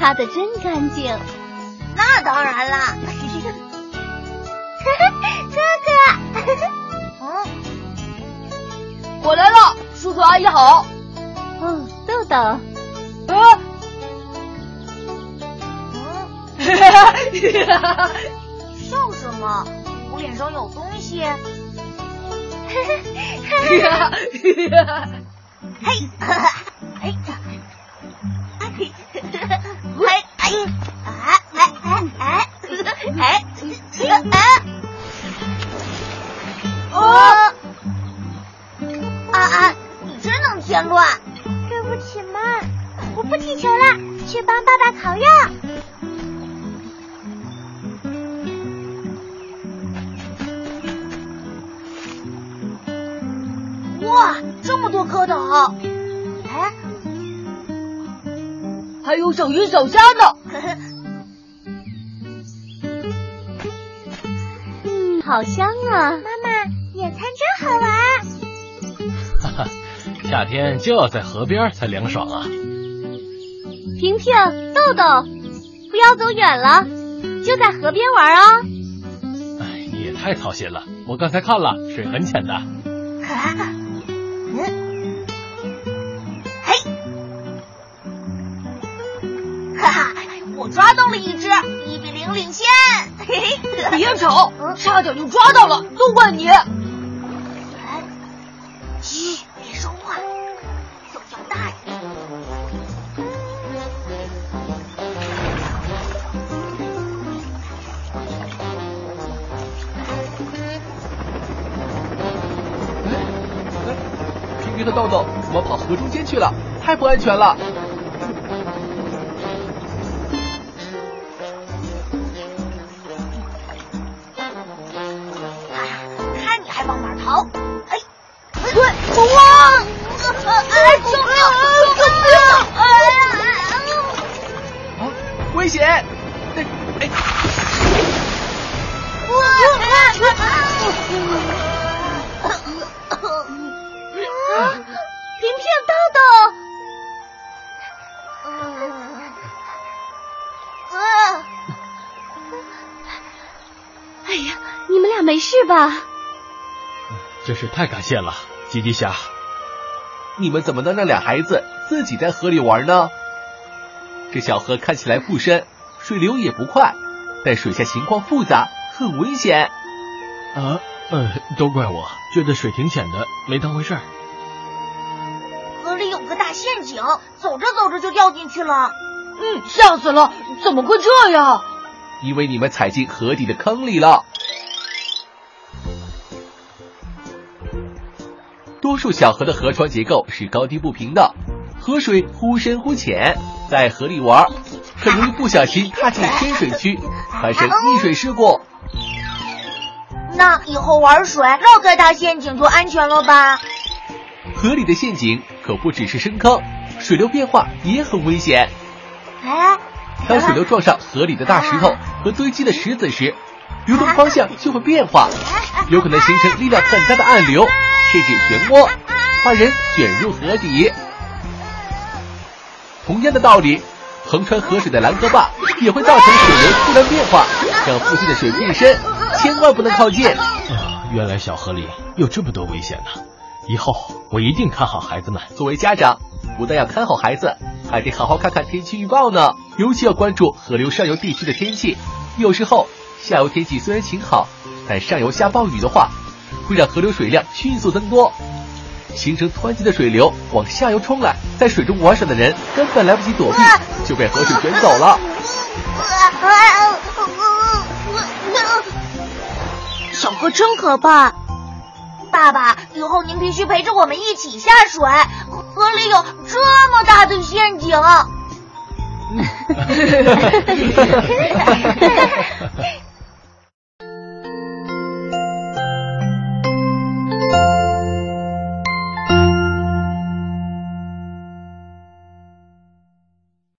刷的真干净。那当然啦。哥哥，嗯，我来了，叔叔阿姨好。哦，豆豆，啊，嗯，哈哈哈！笑什么？我脸上有东西。哈哈哈！嘿，哎，嘿，真能添乱。对不起嘛，我不踢球了，去帮爸爸烤肉。哇，这么多蝌蚪！哎，还有小鱼小虾呢。嗯，好香啊！妈妈，野餐真好玩。哈哈，夏天就要在河边才凉爽啊！婷婷、豆豆，不要走远了，就在河边玩啊！哎，你也太操心了，我刚才看了，水很浅的。嗯，嘿，哈哈，我抓到了一只，一比零领先。嘿嘿，别吵，差点就抓到了，都怪你。哎，豆豆怎么跑河中间去了？太不安全了！没事吧？真是太感谢了，吉吉侠。你们怎么能让俩孩子自己在河里玩呢？这小河看起来不深，水流也不快，但水下情况复杂，很危险。啊，呃，都怪我，觉得水挺浅的，没当回事儿。河里有个大陷阱，走着走着就掉进去了。嗯，吓死了！怎么会这样？因为你们踩进河底的坑里了。多数小河的河床结构是高低不平的，河水忽深忽浅，在河里玩很容易不小心踏进深水区，发生溺水事故。那以后玩水绕开大陷阱就安全了吧？河里的陷阱可不只是深坑，水流变化也很危险。哎，当水流撞上河里的大石头和堆积的石子时，流动方向就会变化，有可能形成力量很大的暗流，甚至漩涡，把人卷入河底。同样的道理，横穿河水的拦河坝也会造成水流突然变化，让附近的水变深，千万不能靠近。啊，原来小河里有这么多危险呢！以后我一定看好孩子们。作为家长，不但要看好孩子，还得好好看看天气预报呢。尤其要关注河流上游地区的天气。有时候下游天气虽然晴好，但上游下暴雨的话，会让河流水量迅速增多，形成湍急的水流往下游冲来。在水中玩耍的人根本来不及躲避，就被河水卷走了。小河真可怕。爸爸，以后您必须陪着我们一起下水，河里有这么大的陷阱。